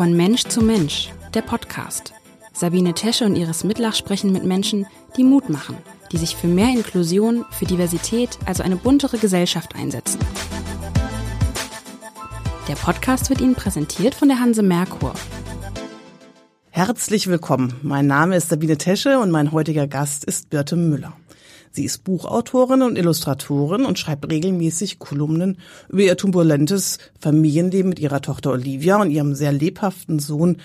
Von Mensch zu Mensch, der Podcast. Sabine Tesche und Iris Mitlach sprechen mit Menschen, die Mut machen, die sich für mehr Inklusion, für Diversität, also eine buntere Gesellschaft einsetzen. Der Podcast wird Ihnen präsentiert von der Hanse Merkur. Herzlich willkommen. Mein Name ist Sabine Tesche und mein heutiger Gast ist Birte Müller. Sie ist Buchautorin und Illustratorin und schreibt regelmäßig Kolumnen über ihr turbulentes Familienleben mit ihrer Tochter Olivia und ihrem sehr lebhaften Sohn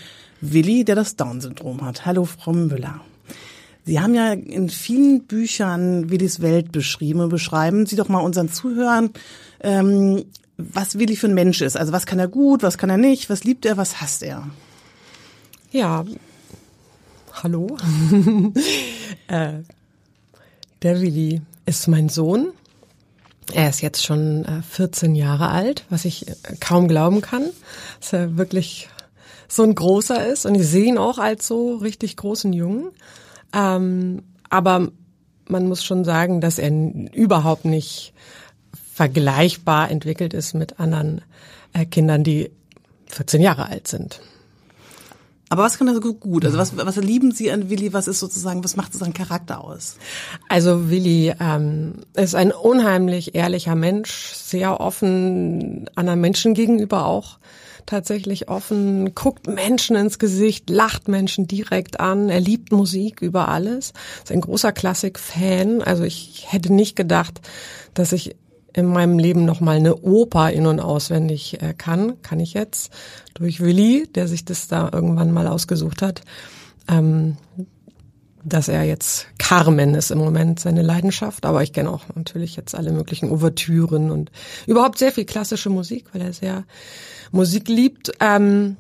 Willi, der das Down-Syndrom hat. Hallo, Frau Müller. Sie haben ja in vielen Büchern Willis Welt beschrieben und beschreiben Sie doch mal unseren Zuhörern, ähm, was Willi für ein Mensch ist. Also was kann er gut, was kann er nicht, was liebt er, was hasst er? Ja, hallo. äh, der Willi ist mein Sohn. Er ist jetzt schon 14 äh, Jahre alt, was ich äh, kaum glauben kann, dass er wirklich so ein großer ist. Und ich sehe ihn auch als so richtig großen Jungen. Ähm, aber man muss schon sagen, dass er überhaupt nicht vergleichbar entwickelt ist mit anderen äh, Kindern, die 14 Jahre alt sind. Aber was kann er so gut? Also was, was lieben Sie an Willi? Was ist sozusagen, was macht seinen Charakter aus? Also Willi ähm, ist ein unheimlich ehrlicher Mensch, sehr offen anderen Menschen gegenüber auch tatsächlich offen, guckt Menschen ins Gesicht, lacht Menschen direkt an, er liebt Musik über alles, ist ein großer Klassik-Fan. Also ich hätte nicht gedacht, dass ich in meinem Leben noch mal eine Oper in und auswendig äh, kann, kann ich jetzt durch Willi, der sich das da irgendwann mal ausgesucht hat. Ähm, dass er jetzt Carmen ist im Moment seine Leidenschaft, aber ich kenne auch natürlich jetzt alle möglichen Ouvertüren und überhaupt sehr viel klassische Musik, weil er sehr Musik liebt. Ähm,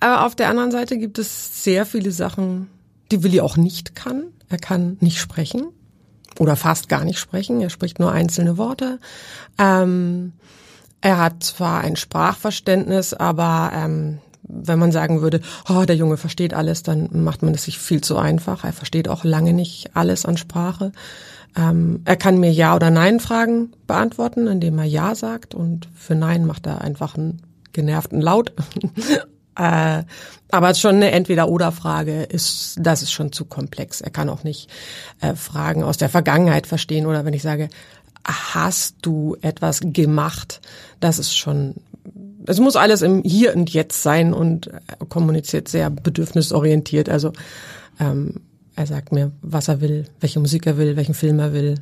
aber auf der anderen Seite gibt es sehr viele Sachen, die Willi auch nicht kann. Er kann nicht sprechen oder fast gar nicht sprechen. Er spricht nur einzelne Worte. Ähm, er hat zwar ein Sprachverständnis, aber ähm, wenn man sagen würde, oh, der Junge versteht alles, dann macht man es sich viel zu einfach. Er versteht auch lange nicht alles an Sprache. Ähm, er kann mir Ja oder Nein Fragen beantworten, indem er Ja sagt und für Nein macht er einfach einen genervten Laut. Äh, aber schon eine Entweder-Oder-Frage ist, das ist schon zu komplex. Er kann auch nicht äh, Fragen aus der Vergangenheit verstehen oder wenn ich sage, hast du etwas gemacht? Das ist schon, es muss alles im Hier und Jetzt sein und kommuniziert sehr bedürfnisorientiert. Also ähm, er sagt mir, was er will, welche Musik er will, welchen Film er will,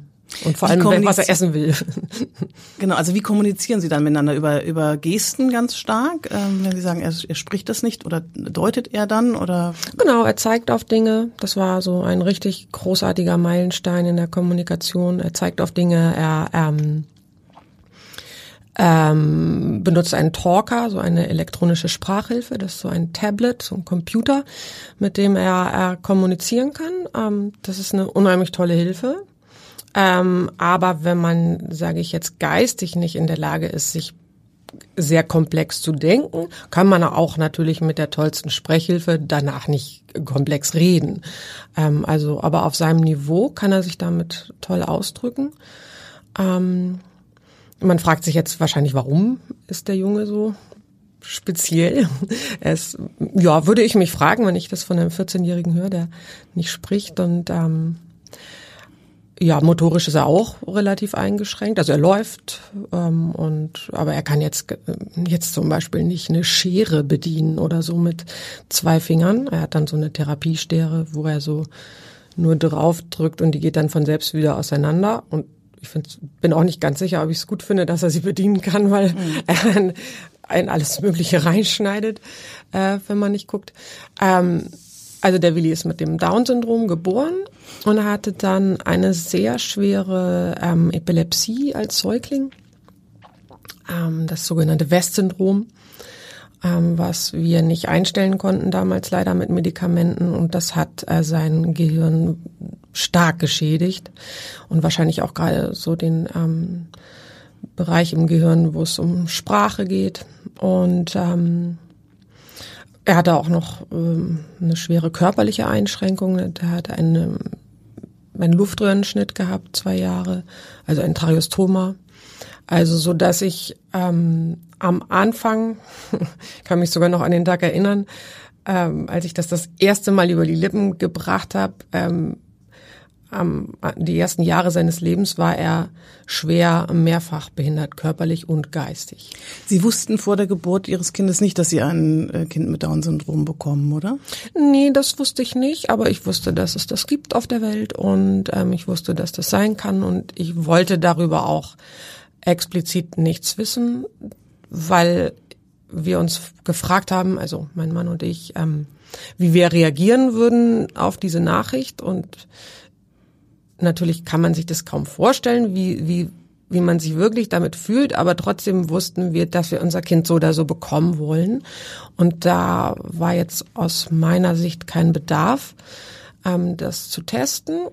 und vor allem, was er essen will. Genau, also wie kommunizieren Sie dann miteinander? Über, über Gesten ganz stark? Ähm, wenn Sie sagen, er, er spricht das nicht oder deutet er dann oder? Genau, er zeigt auf Dinge. Das war so ein richtig großartiger Meilenstein in der Kommunikation. Er zeigt auf Dinge, er ähm, ähm, benutzt einen Talker, so eine elektronische Sprachhilfe. Das ist so ein Tablet, so ein Computer, mit dem er, er kommunizieren kann. Ähm, das ist eine unheimlich tolle Hilfe. Ähm, aber wenn man, sage ich jetzt, geistig nicht in der Lage ist, sich sehr komplex zu denken, kann man auch natürlich mit der tollsten Sprechhilfe danach nicht komplex reden. Ähm, also, aber auf seinem Niveau kann er sich damit toll ausdrücken. Ähm, man fragt sich jetzt wahrscheinlich, warum ist der Junge so speziell? Es, ja, würde ich mich fragen, wenn ich das von einem 14-Jährigen höre, der nicht spricht und ähm, ja, motorisch ist er auch relativ eingeschränkt. Also er läuft ähm, und aber er kann jetzt jetzt zum Beispiel nicht eine Schere bedienen oder so mit zwei Fingern. Er hat dann so eine Therapiestere, wo er so nur drauf drückt und die geht dann von selbst wieder auseinander. Und ich find, bin auch nicht ganz sicher, ob ich es gut finde, dass er sie bedienen kann, weil mhm. er ein, ein alles Mögliche reinschneidet, äh, wenn man nicht guckt. Ähm, also der Willi ist mit dem Down-Syndrom geboren und hatte dann eine sehr schwere ähm, Epilepsie als Säugling, ähm, das sogenannte West-Syndrom, ähm, was wir nicht einstellen konnten damals leider mit Medikamenten. Und das hat äh, sein Gehirn stark geschädigt und wahrscheinlich auch gerade so den ähm, Bereich im Gehirn, wo es um Sprache geht. Und ähm, er hatte auch noch ähm, eine schwere körperliche Einschränkung. Er hatte eine, einen Luftröhrenschnitt gehabt, zwei Jahre, also ein Tracheostoma. Also so, dass ich ähm, am Anfang, kann mich sogar noch an den Tag erinnern, ähm, als ich das das erste Mal über die Lippen gebracht habe, ähm, ähm, die ersten Jahre seines Lebens war er schwer mehrfach behindert, körperlich und geistig. Sie wussten vor der Geburt Ihres Kindes nicht, dass Sie ein äh, Kind mit Down-Syndrom bekommen, oder? Nee, das wusste ich nicht, aber ich wusste, dass es das gibt auf der Welt und ähm, ich wusste, dass das sein kann und ich wollte darüber auch explizit nichts wissen, weil wir uns gefragt haben, also mein Mann und ich, ähm, wie wir reagieren würden auf diese Nachricht und natürlich kann man sich das kaum vorstellen, wie, wie, wie man sich wirklich damit fühlt, aber trotzdem wussten wir, dass wir unser Kind so oder so bekommen wollen. Und da war jetzt aus meiner Sicht kein Bedarf, ähm, das zu testen.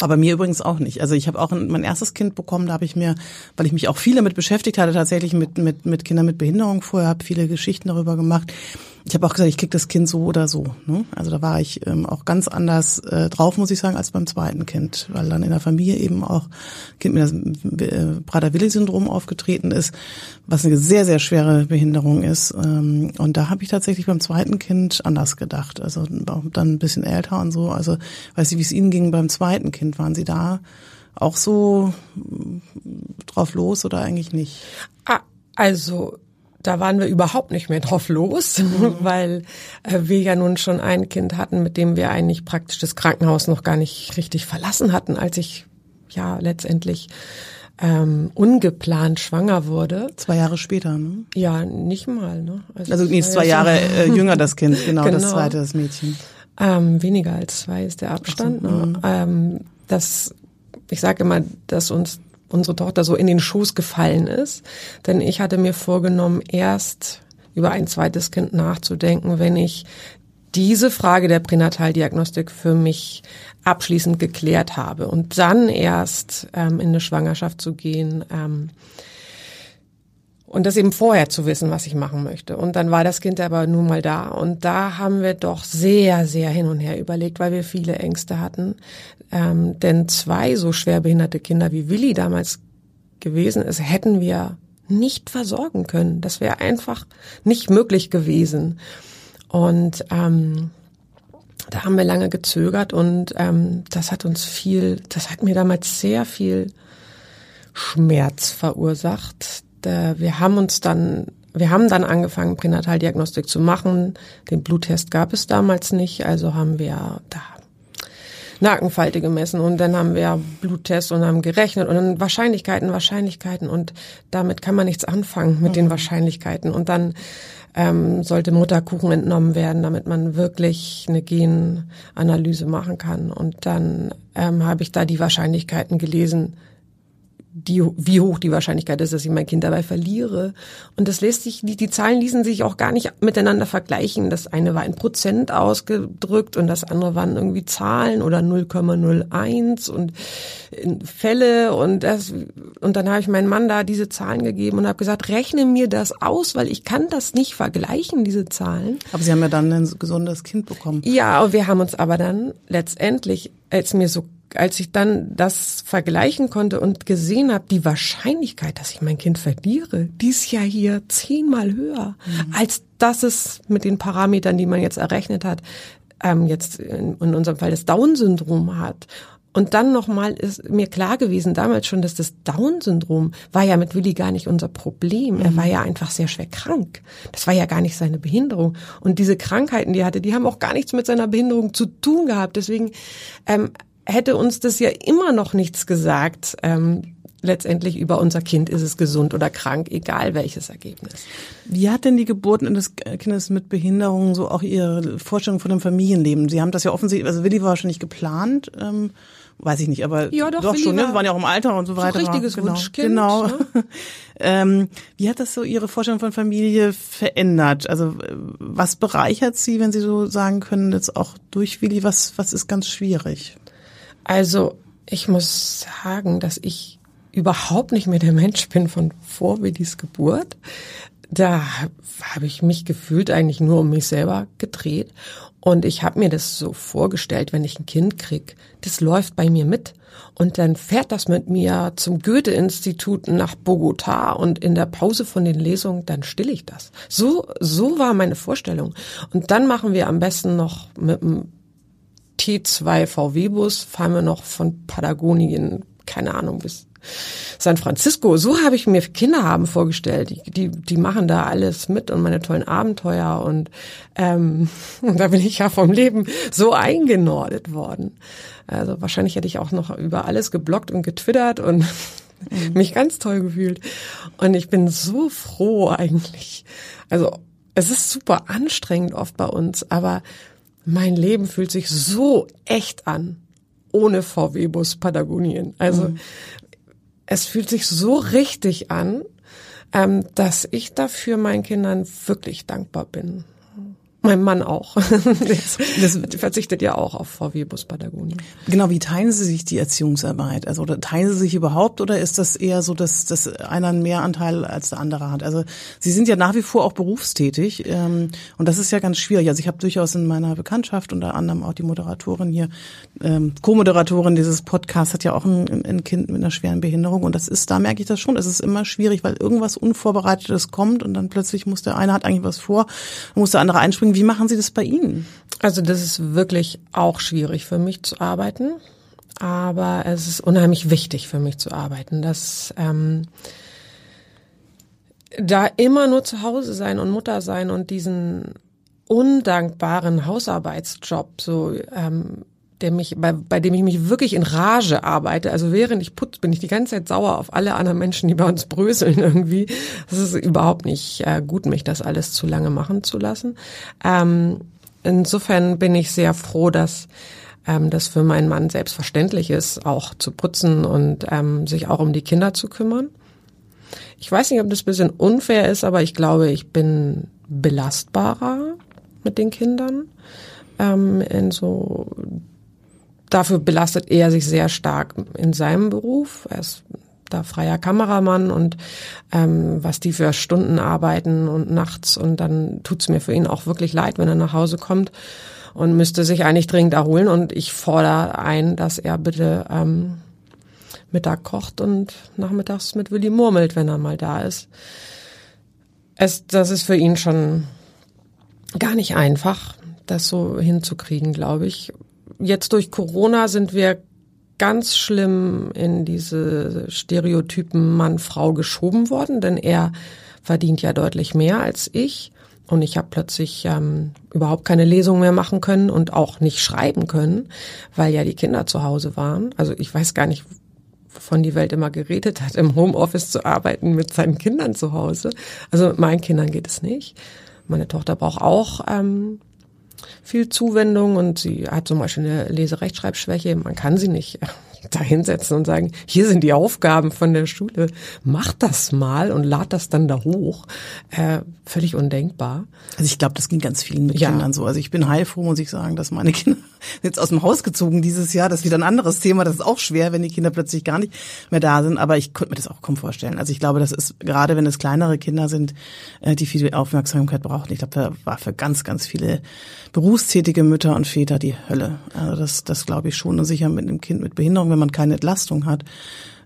War bei mir übrigens auch nicht. Also ich habe auch mein erstes Kind bekommen, da habe ich mir, weil ich mich auch viel damit beschäftigt hatte, tatsächlich mit, mit, mit Kindern mit Behinderung vorher, habe viele Geschichten darüber gemacht ich habe auch gesagt, ich krieg das Kind so oder so. Ne? Also da war ich ähm, auch ganz anders äh, drauf, muss ich sagen, als beim zweiten Kind, weil dann in der Familie eben auch Kind mit dem äh, Prader-Willi-Syndrom aufgetreten ist, was eine sehr, sehr schwere Behinderung ist. Ähm, und da habe ich tatsächlich beim zweiten Kind anders gedacht. Also dann ein bisschen älter und so. Also weiß ich, wie es Ihnen ging beim zweiten Kind. Waren Sie da auch so drauf los oder eigentlich nicht? Ah, also da waren wir überhaupt nicht mehr drauf los, mhm. weil äh, wir ja nun schon ein Kind hatten, mit dem wir eigentlich praktisch das Krankenhaus noch gar nicht richtig verlassen hatten, als ich ja letztendlich ähm, ungeplant schwanger wurde. Zwei Jahre später, ne? Ja, nicht mal, ne? Also, also nee, zwei Jahre äh, jünger das Kind, genau, genau, das zweite, das Mädchen. Ähm, weniger als zwei ist der Abstand. So, ne? Mhm. Ähm, das, ich sage immer, dass uns unsere Tochter so in den Schoß gefallen ist. Denn ich hatte mir vorgenommen, erst über ein zweites Kind nachzudenken, wenn ich diese Frage der Pränataldiagnostik für mich abschließend geklärt habe und dann erst ähm, in eine Schwangerschaft zu gehen. Ähm, und das eben vorher zu wissen, was ich machen möchte. Und dann war das Kind aber nun mal da. Und da haben wir doch sehr, sehr hin und her überlegt, weil wir viele Ängste hatten. Ähm, denn zwei so schwer behinderte Kinder wie Willi damals gewesen ist, hätten wir nicht versorgen können. Das wäre einfach nicht möglich gewesen. Und ähm, da haben wir lange gezögert und ähm, das hat uns viel, das hat mir damals sehr viel Schmerz verursacht, wir haben uns dann, wir haben dann angefangen, Pränataldiagnostik zu machen. Den Bluttest gab es damals nicht, also haben wir da Nackenfalte gemessen und dann haben wir Bluttest und haben gerechnet und dann Wahrscheinlichkeiten, Wahrscheinlichkeiten und damit kann man nichts anfangen mit den mhm. Wahrscheinlichkeiten und dann ähm, sollte Mutterkuchen entnommen werden, damit man wirklich eine Genanalyse machen kann und dann ähm, habe ich da die Wahrscheinlichkeiten gelesen, die, wie hoch die Wahrscheinlichkeit ist, dass ich mein Kind dabei verliere. Und das lässt sich, die, die Zahlen ließen sich auch gar nicht miteinander vergleichen. Das eine war in Prozent ausgedrückt und das andere waren irgendwie Zahlen oder 0,01 und Fälle und das, und dann habe ich meinem Mann da diese Zahlen gegeben und habe gesagt, rechne mir das aus, weil ich kann das nicht vergleichen, diese Zahlen. Aber Sie haben ja dann ein gesundes Kind bekommen. Ja, wir haben uns aber dann letztendlich, als mir so als ich dann das vergleichen konnte und gesehen habe, die Wahrscheinlichkeit, dass ich mein Kind verliere, die ist ja hier zehnmal höher, mhm. als dass es mit den Parametern, die man jetzt errechnet hat, ähm, jetzt in, in unserem Fall das Down-Syndrom hat. Und dann nochmal ist mir klar gewesen, damals schon, dass das Down-Syndrom war ja mit Willi gar nicht unser Problem. Mhm. Er war ja einfach sehr schwer krank. Das war ja gar nicht seine Behinderung. Und diese Krankheiten, die er hatte, die haben auch gar nichts mit seiner Behinderung zu tun gehabt. Deswegen ähm, hätte uns das ja immer noch nichts gesagt. Ähm, letztendlich über unser Kind ist es gesund oder krank, egal welches Ergebnis. Wie hat denn die Geburt eines Kindes mit Behinderung so auch Ihre Vorstellung von dem Familienleben? Sie haben das ja offensichtlich, also Willi war wahrscheinlich geplant, ähm, weiß ich nicht, aber ja, doch, doch schon, ne? Wir waren ja auch im Alter und so weiter. So richtiges genau, Wunschkind. Genau. Ne? ähm, wie hat das so Ihre Vorstellung von Familie verändert? Also was bereichert Sie, wenn Sie so sagen können, jetzt auch durch Willi, was, was ist ganz schwierig? Also ich muss sagen, dass ich überhaupt nicht mehr der Mensch bin von vor Willis Geburt. Da habe ich mich gefühlt eigentlich nur um mich selber gedreht. Und ich habe mir das so vorgestellt, wenn ich ein Kind krieg, das läuft bei mir mit. Und dann fährt das mit mir zum Goethe-Institut nach Bogota und in der Pause von den Lesungen, dann still ich das. So, so war meine Vorstellung. Und dann machen wir am besten noch mit dem T2 VW-Bus, fahren wir noch von Patagonien, keine Ahnung, bis San Francisco. So habe ich mir Kinder haben vorgestellt. Die, die, die machen da alles mit und meine tollen Abenteuer und, ähm, da bin ich ja vom Leben so eingenordet worden. Also wahrscheinlich hätte ich auch noch über alles geblockt und getwittert und mich ganz toll gefühlt. Und ich bin so froh eigentlich. Also es ist super anstrengend oft bei uns, aber mein Leben fühlt sich so echt an ohne VW-Bus Patagonien. Also mhm. es fühlt sich so richtig an, ähm, dass ich dafür meinen Kindern wirklich dankbar bin. Mein Mann auch. das verzichtet ja auch auf VW Bus Patagonien. Genau, wie teilen Sie sich die Erziehungsarbeit? Also oder teilen Sie sich überhaupt oder ist das eher so, dass, dass einer einen Mehranteil als der andere hat? Also Sie sind ja nach wie vor auch berufstätig ähm, und das ist ja ganz schwierig. Also ich habe durchaus in meiner Bekanntschaft unter anderem auch die Moderatorin hier, ähm, Co-Moderatorin dieses Podcasts hat ja auch ein, ein Kind mit einer schweren Behinderung und das ist, da merke ich das schon, es ist immer schwierig, weil irgendwas Unvorbereitetes kommt und dann plötzlich muss der eine hat eigentlich was vor, muss der andere einspringen wie machen Sie das bei Ihnen? Also das ist wirklich auch schwierig für mich zu arbeiten, aber es ist unheimlich wichtig für mich zu arbeiten, dass ähm, da immer nur zu Hause sein und Mutter sein und diesen undankbaren Hausarbeitsjob so ähm, der mich, bei, bei dem ich mich wirklich in Rage arbeite. Also während ich putze, bin ich die ganze Zeit sauer auf alle anderen Menschen, die bei uns bröseln irgendwie. Das ist überhaupt nicht äh, gut, mich das alles zu lange machen zu lassen. Ähm, insofern bin ich sehr froh, dass ähm, das für meinen Mann selbstverständlich ist, auch zu putzen und ähm, sich auch um die Kinder zu kümmern. Ich weiß nicht, ob das ein bisschen unfair ist, aber ich glaube, ich bin belastbarer mit den Kindern ähm, in so dafür belastet er sich sehr stark in seinem Beruf. Er ist da freier Kameramann und ähm, was die für Stunden arbeiten und nachts und dann tut's mir für ihn auch wirklich leid, wenn er nach Hause kommt und müsste sich eigentlich dringend erholen und ich fordere ein, dass er bitte ähm, Mittag kocht und nachmittags mit Willi murmelt, wenn er mal da ist. Es, das ist für ihn schon gar nicht einfach, das so hinzukriegen, glaube ich jetzt durch Corona sind wir ganz schlimm in diese Stereotypen Mann-Frau geschoben worden, denn er verdient ja deutlich mehr als ich. Und ich habe plötzlich ähm, überhaupt keine Lesung mehr machen können und auch nicht schreiben können, weil ja die Kinder zu Hause waren. Also ich weiß gar nicht, wovon die Welt immer geredet hat, im Homeoffice zu arbeiten mit seinen Kindern zu Hause. Also mit meinen Kindern geht es nicht. Meine Tochter braucht auch ähm, viel Zuwendung und sie hat zum Beispiel eine Leserechtschreibschwäche. Man kann sie nicht da hinsetzen und sagen, hier sind die Aufgaben von der Schule, mach das mal und lad das dann da hoch. Äh, völlig undenkbar. Also ich glaube, das ging ganz vielen mit ja. Kindern so. Also ich bin heilfroh, muss ich sagen, dass meine Kinder jetzt aus dem Haus gezogen dieses Jahr. Das ist wieder ein anderes Thema. Das ist auch schwer, wenn die Kinder plötzlich gar nicht mehr da sind. Aber ich könnte mir das auch kaum vorstellen. Also ich glaube, das ist gerade, wenn es kleinere Kinder sind, äh, die viel Aufmerksamkeit brauchen. Ich glaube, da war für ganz, ganz viele berufstätige Mütter und Väter die Hölle. Also das, das glaube ich schon. Und sicher mit einem Kind mit Behinderung, wenn man keine Entlastung hat,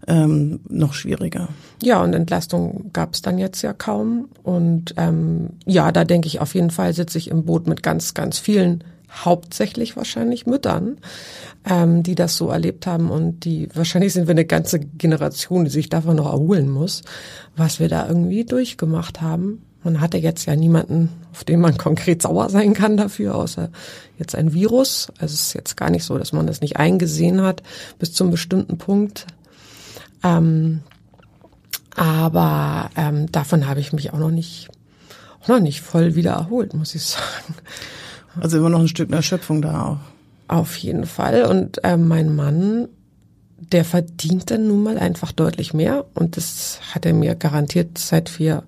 ähm, noch schwieriger. Ja, und Entlastung gab es dann jetzt ja kaum. Und ähm, ja, da denke ich auf jeden Fall sitze ich im Boot mit ganz, ganz vielen hauptsächlich wahrscheinlich Müttern, ähm, die das so erlebt haben und die wahrscheinlich sind wir eine ganze Generation, die sich davon noch erholen muss, was wir da irgendwie durchgemacht haben. Man hatte jetzt ja niemanden, auf den man konkret sauer sein kann dafür, außer jetzt ein Virus. Also es ist jetzt gar nicht so, dass man das nicht eingesehen hat bis zum bestimmten Punkt. Ähm, aber ähm, davon habe ich mich auch noch nicht, auch noch nicht voll wieder erholt, muss ich sagen. Also immer noch ein Stück Erschöpfung da auch. Auf jeden Fall. Und äh, mein Mann, der verdient dann nun mal einfach deutlich mehr. Und das hat er mir garantiert, seit wir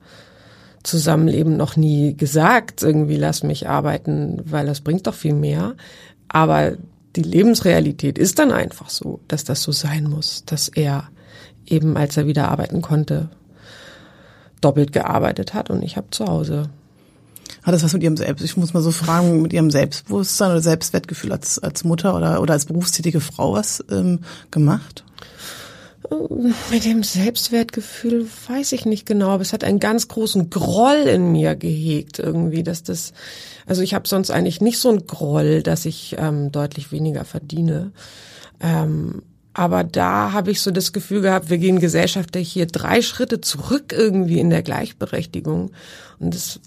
zusammenleben, noch nie gesagt. Irgendwie lass mich arbeiten, weil das bringt doch viel mehr. Aber die Lebensrealität ist dann einfach so, dass das so sein muss, dass er eben, als er wieder arbeiten konnte, doppelt gearbeitet hat und ich habe zu Hause Hat das was mit ihrem Selbst, ich muss mal so fragen, mit ihrem Selbstbewusstsein oder Selbstwertgefühl als, als Mutter oder, oder als berufstätige Frau was ähm, gemacht? Mit dem Selbstwertgefühl weiß ich nicht genau, aber es hat einen ganz großen Groll in mir gehegt irgendwie, dass das, also ich habe sonst eigentlich nicht so einen Groll, dass ich ähm, deutlich weniger verdiene. Ähm, aber da habe ich so das Gefühl gehabt, wir gehen gesellschaftlich hier drei Schritte zurück irgendwie in der Gleichberechtigung. Und das,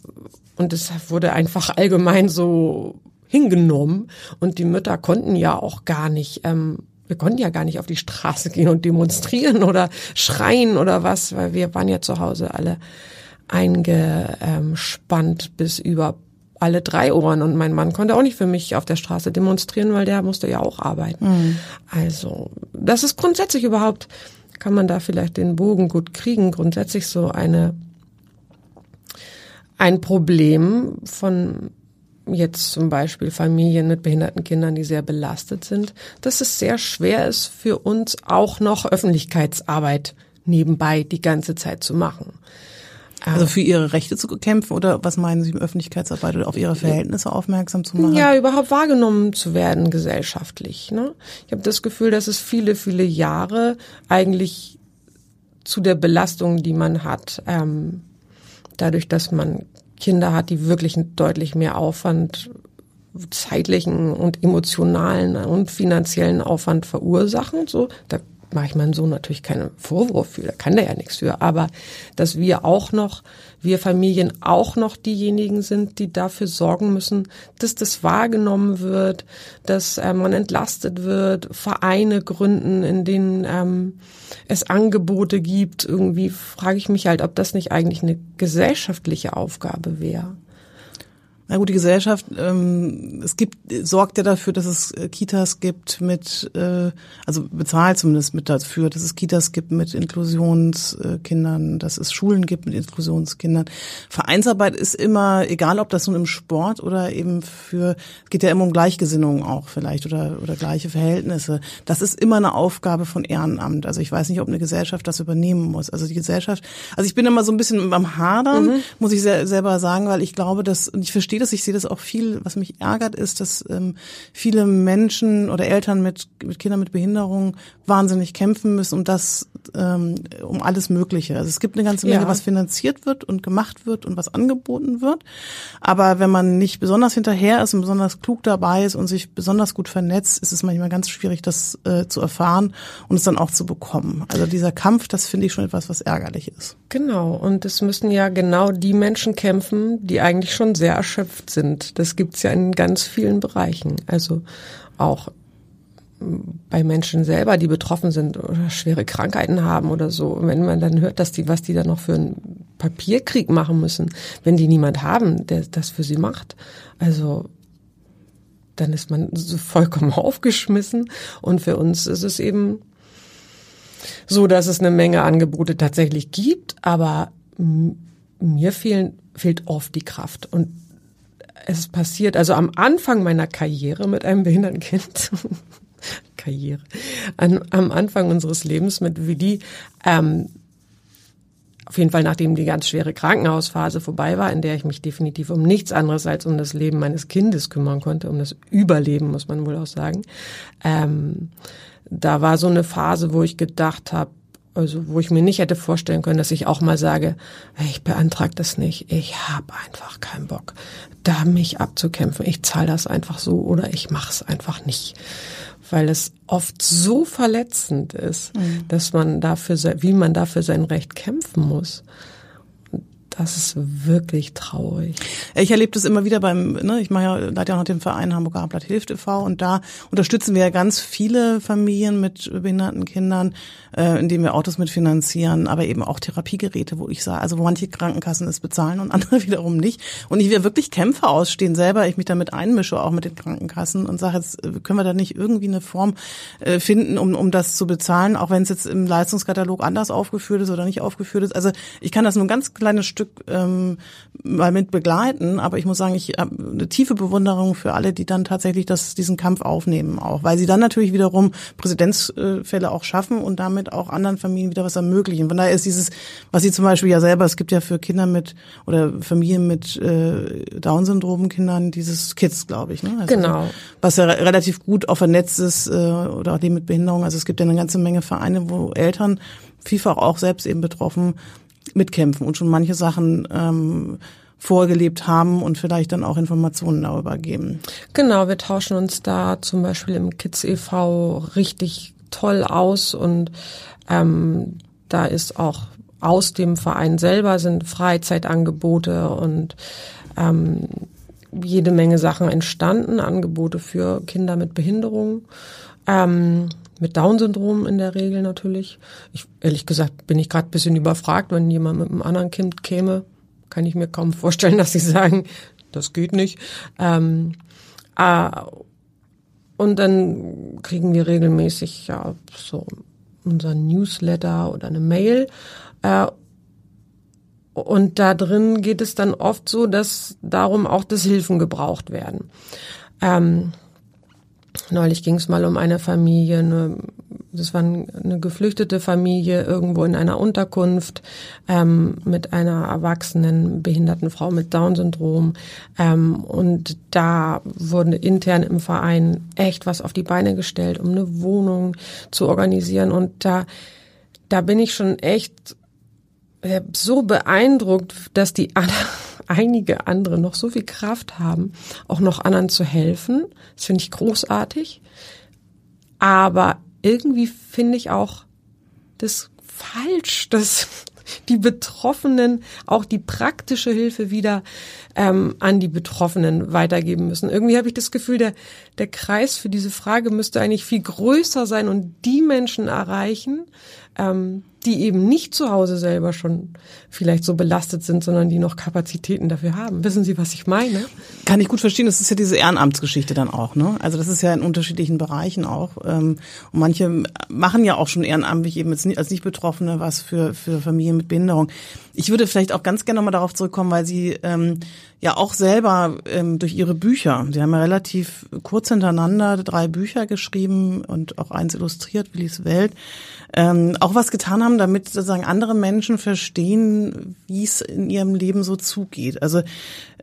und das wurde einfach allgemein so hingenommen. Und die Mütter konnten ja auch gar nicht, ähm, wir konnten ja gar nicht auf die Straße gehen und demonstrieren oder schreien oder was, weil wir waren ja zu Hause alle eingespannt bis über alle drei Ohren und mein Mann konnte auch nicht für mich auf der Straße demonstrieren, weil der musste ja auch arbeiten. Mhm. Also, das ist grundsätzlich überhaupt, kann man da vielleicht den Bogen gut kriegen, grundsätzlich so eine, ein Problem von jetzt zum Beispiel Familien mit behinderten Kindern, die sehr belastet sind, dass es sehr schwer ist für uns auch noch Öffentlichkeitsarbeit nebenbei die ganze Zeit zu machen. Also für ihre Rechte zu kämpfen oder was meinen Sie mit Öffentlichkeitsarbeit oder auf ihre Verhältnisse aufmerksam zu machen? Ja, überhaupt wahrgenommen zu werden gesellschaftlich. Ne? Ich habe das Gefühl, dass es viele, viele Jahre eigentlich zu der Belastung, die man hat, ähm, dadurch, dass man Kinder hat, die wirklich deutlich mehr Aufwand zeitlichen und emotionalen und finanziellen Aufwand verursachen. So, da mache ich meinem Sohn natürlich keinen Vorwurf für, da kann der ja nichts für, aber dass wir auch noch, wir Familien auch noch diejenigen sind, die dafür sorgen müssen, dass das wahrgenommen wird, dass äh, man entlastet wird, Vereine gründen, in denen ähm, es Angebote gibt, irgendwie frage ich mich halt, ob das nicht eigentlich eine gesellschaftliche Aufgabe wäre. Na gut, die Gesellschaft, ähm, es gibt, sorgt ja dafür, dass es äh, Kitas gibt mit, äh, also bezahlt zumindest mit dafür, dass es Kitas gibt mit Inklusionskindern, dass es Schulen gibt mit Inklusionskindern. Vereinsarbeit ist immer, egal ob das nun im Sport oder eben für, geht ja immer um Gleichgesinnung auch vielleicht oder, oder gleiche Verhältnisse. Das ist immer eine Aufgabe von Ehrenamt. Also ich weiß nicht, ob eine Gesellschaft das übernehmen muss. Also die Gesellschaft, also ich bin immer so ein bisschen beim Hadern, mhm. muss ich selber sagen, weil ich glaube, dass, und ich verstehe verstehe das, ich sehe das auch viel. Was mich ärgert, ist, dass ähm, viele Menschen oder Eltern mit, mit Kindern mit Behinderung wahnsinnig kämpfen müssen um das, ähm, um alles Mögliche. Also es gibt eine ganze Menge, ja. was finanziert wird und gemacht wird und was angeboten wird. Aber wenn man nicht besonders hinterher ist und besonders klug dabei ist und sich besonders gut vernetzt, ist es manchmal ganz schwierig, das äh, zu erfahren und es dann auch zu bekommen. Also dieser Kampf, das finde ich schon etwas, was ärgerlich ist. Genau. Und es müssen ja genau die Menschen kämpfen, die eigentlich schon sehr erschöpft sind. Das gibt's ja in ganz vielen Bereichen. Also auch bei Menschen selber, die betroffen sind oder schwere Krankheiten haben oder so, wenn man dann hört, dass die, was die da noch für einen Papierkrieg machen müssen, wenn die niemand haben, der das für sie macht, also dann ist man so vollkommen aufgeschmissen und für uns ist es eben so, dass es eine Menge Angebote tatsächlich gibt, aber mir fehlen, fehlt oft die Kraft und es passiert, also am Anfang meiner Karriere mit einem behinderten Kind Karriere, an, am Anfang unseres Lebens mit Willi, ähm, auf jeden Fall nachdem die ganz schwere Krankenhausphase vorbei war, in der ich mich definitiv um nichts anderes als um das Leben meines Kindes kümmern konnte, um das Überleben, muss man wohl auch sagen. Ähm, da war so eine Phase, wo ich gedacht habe, also wo ich mir nicht hätte vorstellen können, dass ich auch mal sage, ich beantrage das nicht, ich habe einfach keinen Bock, da mich abzukämpfen. Ich zahle das einfach so oder ich mache es einfach nicht weil es oft so verletzend ist, mhm. dass man dafür, wie man dafür sein Recht kämpfen muss. Das ist wirklich traurig. Ich erlebe das immer wieder beim, ne, ich mache ja, leite ja noch den Verein Hamburger Abendblatt Hilft e.V. und da unterstützen wir ja ganz viele Familien mit behinderten Kindern, äh, indem wir Autos mitfinanzieren, aber eben auch Therapiegeräte, wo ich sage, also wo manche Krankenkassen es bezahlen und andere wiederum nicht. Und ich will wirklich Kämpfe ausstehen selber, ich mich damit einmische, auch mit den Krankenkassen und sage jetzt, äh, können wir da nicht irgendwie eine Form äh, finden, um, um das zu bezahlen, auch wenn es jetzt im Leistungskatalog anders aufgeführt ist oder nicht aufgeführt ist. Also ich kann das nur ein ganz kleines Stück Stück ähm, mal mit begleiten. Aber ich muss sagen, ich habe eine tiefe Bewunderung für alle, die dann tatsächlich das, diesen Kampf aufnehmen auch, weil sie dann natürlich wiederum Präzedenzfälle auch schaffen und damit auch anderen Familien wieder was ermöglichen. Von daher ist dieses, was sie zum Beispiel ja selber, es gibt ja für Kinder mit oder Familien mit äh, Down-Syndrom-Kindern dieses Kids, glaube ich. Ne? Also genau. Was ja relativ gut auch vernetzt ist äh, oder auch die mit Behinderung. Also es gibt ja eine ganze Menge Vereine, wo Eltern vielfach auch selbst eben betroffen mitkämpfen und schon manche Sachen ähm, vorgelebt haben und vielleicht dann auch Informationen darüber geben. Genau, wir tauschen uns da zum Beispiel im Kids e.V. richtig toll aus und ähm, da ist auch aus dem Verein selber sind Freizeitangebote und ähm, jede Menge Sachen entstanden, Angebote für Kinder mit Behinderung. Ähm, mit Down-Syndrom in der Regel natürlich. Ich, ehrlich gesagt bin ich gerade bisschen überfragt, wenn jemand mit einem anderen Kind käme, kann ich mir kaum vorstellen, dass sie sagen, das geht nicht. Ähm, äh, und dann kriegen wir regelmäßig ja so unser Newsletter oder eine Mail. Äh, und da drin geht es dann oft so, dass darum auch das Hilfen gebraucht werden. Ähm, Neulich ging es mal um eine Familie, eine, das war eine geflüchtete Familie irgendwo in einer Unterkunft ähm, mit einer erwachsenen behinderten Frau mit Down-Syndrom. Ähm, und da wurde intern im Verein echt was auf die Beine gestellt, um eine Wohnung zu organisieren. Und da, da bin ich schon echt äh, so beeindruckt, dass die einige andere noch so viel Kraft haben, auch noch anderen zu helfen. Das finde ich großartig. Aber irgendwie finde ich auch das falsch, dass die Betroffenen auch die praktische Hilfe wieder ähm, an die Betroffenen weitergeben müssen. Irgendwie habe ich das Gefühl, der, der Kreis für diese Frage müsste eigentlich viel größer sein und die Menschen erreichen, ähm, die eben nicht zu Hause selber schon vielleicht so belastet sind, sondern die noch Kapazitäten dafür haben. Wissen Sie, was ich meine? Kann ich gut verstehen. Das ist ja diese Ehrenamtsgeschichte dann auch. Ne? Also das ist ja in unterschiedlichen Bereichen auch. Ähm, und manche machen ja auch schon ehrenamtlich eben als nicht Betroffene was für, für Familien mit Behinderung. Ich würde vielleicht auch ganz gerne nochmal darauf zurückkommen, weil Sie ähm, ja auch selber ähm, durch Ihre Bücher, Sie haben ja relativ kurz hintereinander drei Bücher geschrieben und auch eins illustriert, Willis Welt, ähm, auch was getan haben, damit sozusagen andere Menschen verstehen, wie es in ihrem Leben so zugeht. Also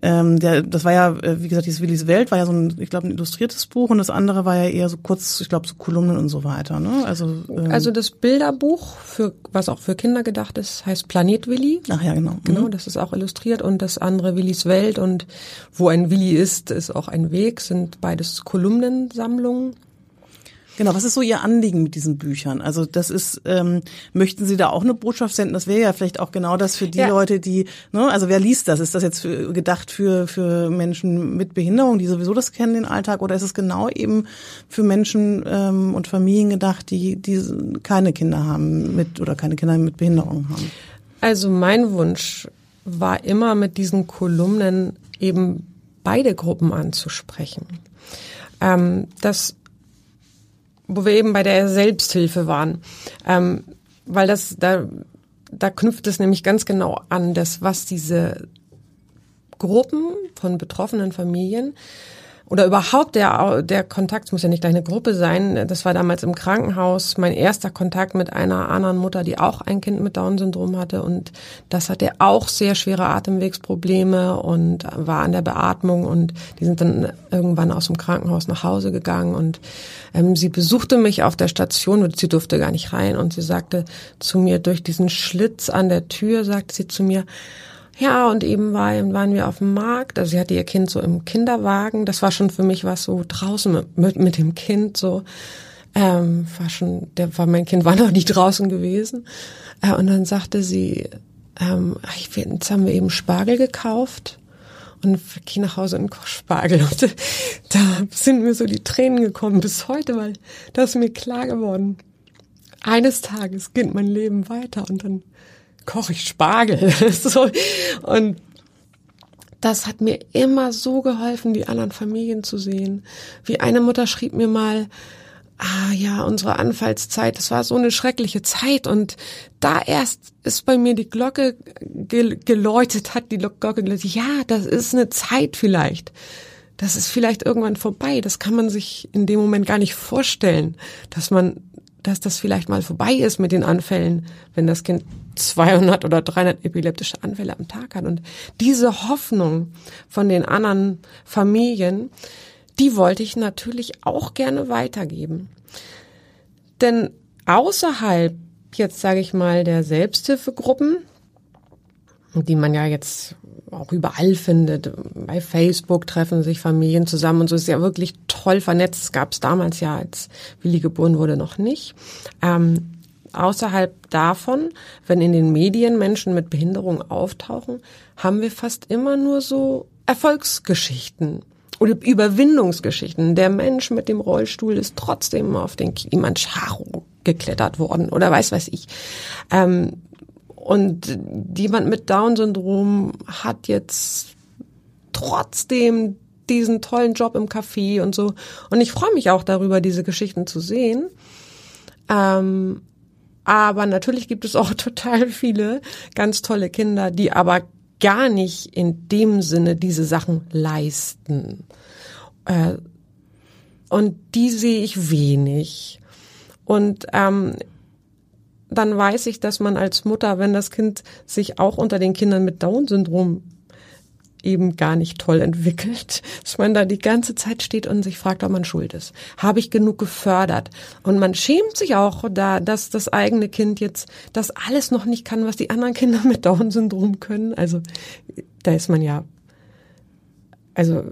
ähm, der, das war ja, äh, wie gesagt, dieses Willis Welt war ja so ein, ich glaube, ein illustriertes Buch und das andere war ja eher so kurz, ich glaube, so Kolumnen und so weiter. Ne? Also, ähm, also das Bilderbuch, für was auch für Kinder gedacht ist, heißt Planet Willi. Ach ja, genau. Genau, mhm. das ist auch illustriert und das andere Willis Welt und wo ein Willi ist, ist auch ein Weg, sind beides Kolumnensammlungen. Genau, was ist so Ihr Anliegen mit diesen Büchern? Also das ist, ähm, möchten Sie da auch eine Botschaft senden? Das wäre ja vielleicht auch genau das für die ja. Leute, die, ne, also wer liest das? Ist das jetzt für, gedacht für, für Menschen mit Behinderung, die sowieso das kennen, den Alltag, oder ist es genau eben für Menschen ähm, und Familien gedacht, die, die keine Kinder haben mit oder keine Kinder mit Behinderung haben? Also mein Wunsch war immer mit diesen Kolumnen eben beide Gruppen anzusprechen. Ähm, das wo wir eben bei der Selbsthilfe waren, ähm, weil das da da knüpft es nämlich ganz genau an, das was diese Gruppen von betroffenen Familien oder überhaupt der, der Kontakt, muss ja nicht gleich eine Gruppe sein, das war damals im Krankenhaus mein erster Kontakt mit einer anderen Mutter, die auch ein Kind mit Down-Syndrom hatte. Und das hatte auch sehr schwere Atemwegsprobleme und war an der Beatmung. Und die sind dann irgendwann aus dem Krankenhaus nach Hause gegangen. Und ähm, sie besuchte mich auf der Station und sie durfte gar nicht rein. Und sie sagte zu mir durch diesen Schlitz an der Tür, sagte sie zu mir, ja, und eben war, waren wir auf dem Markt. Also sie hatte ihr Kind so im Kinderwagen. Das war schon für mich was so draußen mit, mit dem Kind so. Ähm, war schon, der war mein Kind war noch nie draußen gewesen. Äh, und dann sagte sie, ähm, ich, jetzt haben wir eben Spargel gekauft und gehe nach Hause und koche Spargel. Und da sind mir so die Tränen gekommen bis heute, weil das ist mir klar geworden. Eines Tages geht mein Leben weiter und dann koche ich Spargel. so. Und das hat mir immer so geholfen, die anderen Familien zu sehen. Wie eine Mutter schrieb mir mal, ah ja, unsere Anfallszeit, das war so eine schreckliche Zeit und da erst ist bei mir die Glocke geläutet, hat die Glocke geläutet, ja, das ist eine Zeit vielleicht. Das ist vielleicht irgendwann vorbei. Das kann man sich in dem Moment gar nicht vorstellen, dass man, dass das vielleicht mal vorbei ist mit den Anfällen, wenn das Kind 200 oder 300 epileptische Anfälle am Tag hat. Und diese Hoffnung von den anderen Familien, die wollte ich natürlich auch gerne weitergeben. Denn außerhalb, jetzt sage ich mal, der Selbsthilfegruppen, die man ja jetzt auch überall findet. Bei Facebook treffen sich Familien zusammen und so ist ja wirklich toll vernetzt. Das gab es damals ja, als Willi geboren wurde, noch nicht. Ähm, außerhalb davon, wenn in den Medien Menschen mit Behinderung auftauchen, haben wir fast immer nur so Erfolgsgeschichten oder Überwindungsgeschichten. Der Mensch mit dem Rollstuhl ist trotzdem auf den Kilimanjaro geklettert worden oder weiß weiß ich. Ähm, und jemand mit Down-Syndrom hat jetzt trotzdem diesen tollen Job im Café und so. Und ich freue mich auch darüber, diese Geschichten zu sehen. Ähm, aber natürlich gibt es auch total viele ganz tolle Kinder, die aber gar nicht in dem Sinne diese Sachen leisten. Äh, und die sehe ich wenig. Und ähm, dann weiß ich, dass man als Mutter, wenn das Kind sich auch unter den Kindern mit Down-Syndrom eben gar nicht toll entwickelt, dass man da die ganze Zeit steht und sich fragt, ob man schuld ist. Habe ich genug gefördert? Und man schämt sich auch da, dass das eigene Kind jetzt das alles noch nicht kann, was die anderen Kinder mit Down-Syndrom können. Also da ist man ja, also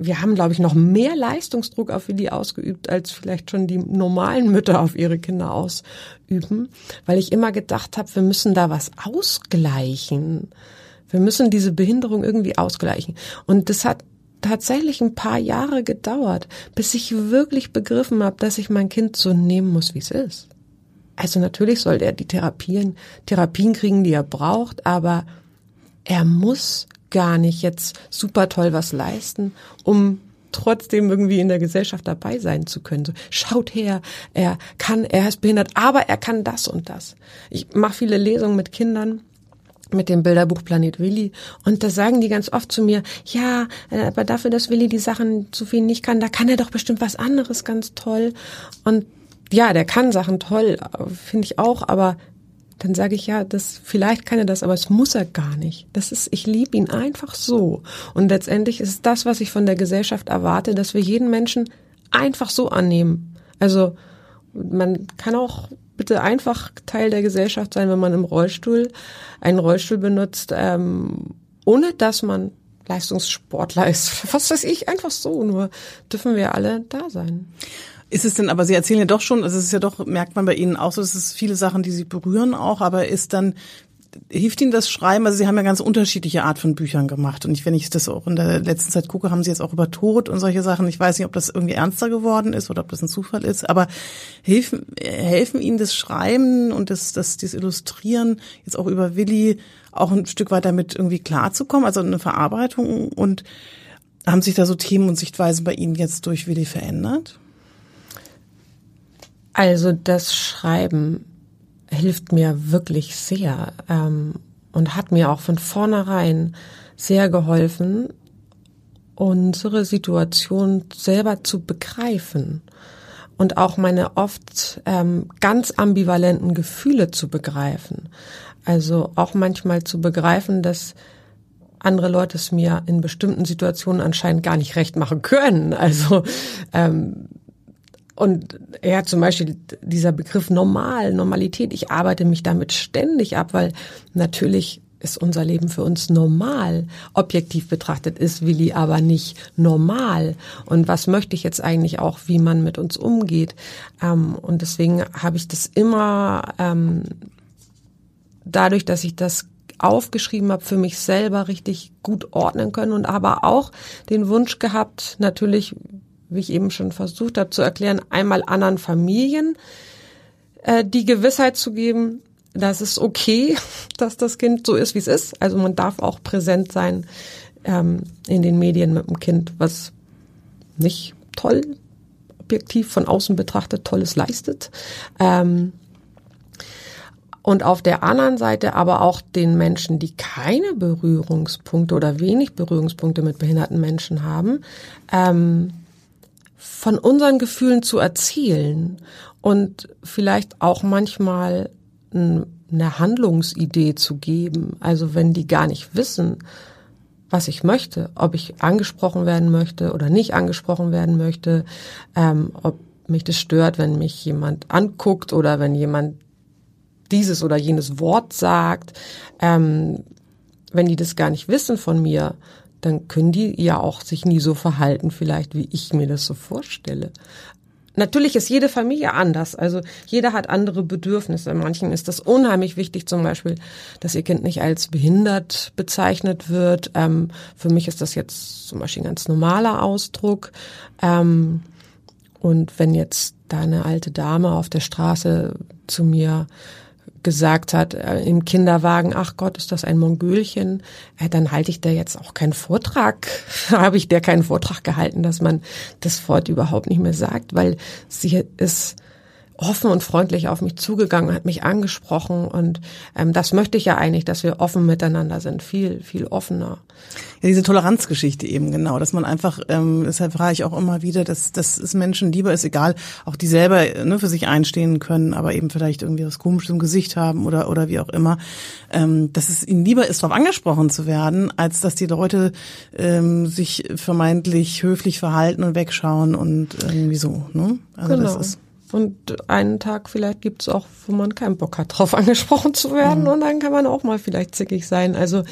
wir haben, glaube ich, noch mehr Leistungsdruck auf Willi ausgeübt, als vielleicht schon die normalen Mütter auf ihre Kinder ausüben, weil ich immer gedacht habe, wir müssen da was ausgleichen. Wir müssen diese Behinderung irgendwie ausgleichen. Und das hat tatsächlich ein paar Jahre gedauert, bis ich wirklich begriffen habe, dass ich mein Kind so nehmen muss, wie es ist. Also natürlich soll er die Therapien, Therapien kriegen, die er braucht, aber er muss gar nicht jetzt super toll was leisten, um trotzdem irgendwie in der Gesellschaft dabei sein zu können. So, schaut her, er kann, er ist behindert, aber er kann das und das. Ich mache viele Lesungen mit Kindern mit dem Bilderbuch Planet Willi und da sagen die ganz oft zu mir, ja, äh, aber dafür, dass Willi die Sachen zu viel nicht kann, da kann er doch bestimmt was anderes ganz toll und ja, der kann Sachen toll, finde ich auch, aber dann sage ich ja, das vielleicht kann er das, aber es muss er gar nicht. Das ist, ich liebe ihn einfach so. Und letztendlich ist das, was ich von der Gesellschaft erwarte, dass wir jeden Menschen einfach so annehmen. Also man kann auch bitte einfach Teil der Gesellschaft sein, wenn man im Rollstuhl einen Rollstuhl benutzt, ähm, ohne dass man Leistungssportler ist. Was weiß ich, einfach so. Nur dürfen wir alle da sein. Ist es denn, aber Sie erzählen ja doch schon, also es ist ja doch, merkt man bei Ihnen auch so, es ist viele Sachen, die Sie berühren auch, aber ist dann, hilft Ihnen das Schreiben? Also Sie haben ja ganz unterschiedliche Art von Büchern gemacht. Und ich, wenn ich das auch in der letzten Zeit gucke, haben Sie jetzt auch über Tod und solche Sachen. Ich weiß nicht, ob das irgendwie ernster geworden ist oder ob das ein Zufall ist. Aber helfen, helfen Ihnen das Schreiben und das, das, das Illustrieren jetzt auch über Willi auch ein Stück weit damit irgendwie klarzukommen? Also eine Verarbeitung und haben sich da so Themen und Sichtweisen bei Ihnen jetzt durch Willi verändert? Also das Schreiben hilft mir wirklich sehr ähm, und hat mir auch von vornherein sehr geholfen, unsere Situation selber zu begreifen und auch meine oft ähm, ganz ambivalenten Gefühle zu begreifen. Also auch manchmal zu begreifen, dass andere Leute es mir in bestimmten Situationen anscheinend gar nicht recht machen können. Also ähm, und ja, zum Beispiel dieser Begriff normal, Normalität, ich arbeite mich damit ständig ab, weil natürlich ist unser Leben für uns normal. Objektiv betrachtet ist Willi aber nicht normal. Und was möchte ich jetzt eigentlich auch, wie man mit uns umgeht? Ähm, und deswegen habe ich das immer ähm, dadurch, dass ich das aufgeschrieben habe, für mich selber richtig gut ordnen können und aber auch den Wunsch gehabt, natürlich wie ich eben schon versucht habe zu erklären, einmal anderen Familien äh, die Gewissheit zu geben, dass es okay, dass das Kind so ist, wie es ist. Also man darf auch präsent sein ähm, in den Medien mit dem Kind, was nicht toll objektiv von außen betrachtet Tolles leistet. Ähm, und auf der anderen Seite aber auch den Menschen, die keine Berührungspunkte oder wenig Berührungspunkte mit behinderten Menschen haben, ähm, von unseren Gefühlen zu erzählen und vielleicht auch manchmal eine Handlungsidee zu geben. Also wenn die gar nicht wissen, was ich möchte, ob ich angesprochen werden möchte oder nicht angesprochen werden möchte, ähm, ob mich das stört, wenn mich jemand anguckt oder wenn jemand dieses oder jenes Wort sagt, ähm, wenn die das gar nicht wissen von mir, dann können die ja auch sich nie so verhalten, vielleicht wie ich mir das so vorstelle. Natürlich ist jede Familie anders. Also jeder hat andere Bedürfnisse. Manchen ist das unheimlich wichtig, zum Beispiel, dass ihr Kind nicht als behindert bezeichnet wird. Ähm, für mich ist das jetzt zum Beispiel ein ganz normaler Ausdruck. Ähm, und wenn jetzt da eine alte Dame auf der Straße zu mir gesagt hat äh, im Kinderwagen, ach Gott, ist das ein Mongölchen, äh, dann halte ich da jetzt auch keinen Vortrag, habe ich der keinen Vortrag gehalten, dass man das Wort überhaupt nicht mehr sagt, weil sie ist offen und freundlich auf mich zugegangen, hat mich angesprochen und ähm, das möchte ich ja eigentlich, dass wir offen miteinander sind, viel, viel offener. Ja, diese Toleranzgeschichte eben genau, dass man einfach, ähm, deshalb frage ich auch immer wieder, dass, dass es Menschen lieber ist, egal, auch die selber ne, für sich einstehen können, aber eben vielleicht irgendwie was Komisches im Gesicht haben oder oder wie auch immer, ähm, dass es ihnen lieber ist, darauf angesprochen zu werden, als dass die Leute ähm, sich vermeintlich höflich verhalten und wegschauen und irgendwie so. Ne? Also genau. das ist und einen Tag vielleicht gibt's auch, wo man keinen Bock hat, drauf angesprochen zu werden. Mhm. Und dann kann man auch mal vielleicht zickig sein. Also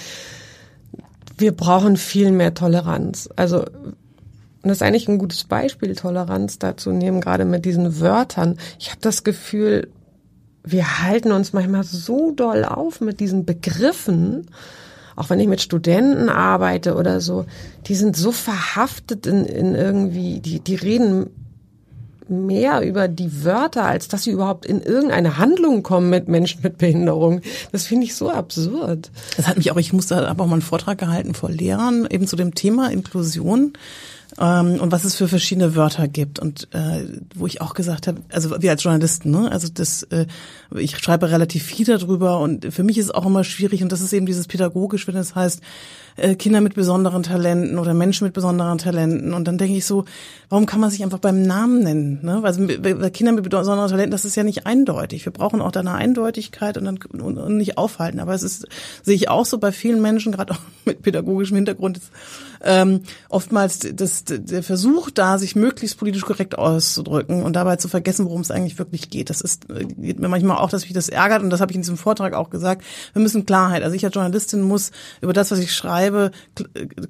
wir brauchen viel mehr Toleranz. Also das ist eigentlich ein gutes Beispiel, Toleranz dazu nehmen, gerade mit diesen Wörtern. Ich habe das Gefühl, wir halten uns manchmal so doll auf mit diesen Begriffen, auch wenn ich mit Studenten arbeite oder so, die sind so verhaftet in, in irgendwie, die, die reden mehr über die Wörter, als dass sie überhaupt in irgendeine Handlung kommen mit Menschen mit Behinderung. Das finde ich so absurd. Das hat mich auch, ich musste, habe auch mal einen Vortrag gehalten vor Lehrern, eben zu dem Thema Inklusion ähm, und was es für verschiedene Wörter gibt und äh, wo ich auch gesagt habe, also wir als Journalisten, ne, also das, äh, ich schreibe relativ viel darüber und für mich ist es auch immer schwierig und das ist eben dieses pädagogisch, wenn es heißt äh, Kinder mit besonderen Talenten oder Menschen mit besonderen Talenten und dann denke ich so, warum kann man sich einfach beim Namen nennen? Ne? Weil Kinder mit besonderen Talenten, das ist ja nicht eindeutig. Wir brauchen auch da eine Eindeutigkeit und dann und, und nicht aufhalten. Aber es ist sehe ich auch so bei vielen Menschen, gerade auch mit pädagogischem Hintergrund. Ist, ähm, oftmals das, der Versuch da, sich möglichst politisch korrekt auszudrücken und dabei zu vergessen, worum es eigentlich wirklich geht. Das ist geht mir manchmal auch, dass mich das ärgert und das habe ich in diesem Vortrag auch gesagt. Wir müssen Klarheit. Also ich als Journalistin muss über das, was ich schreibe,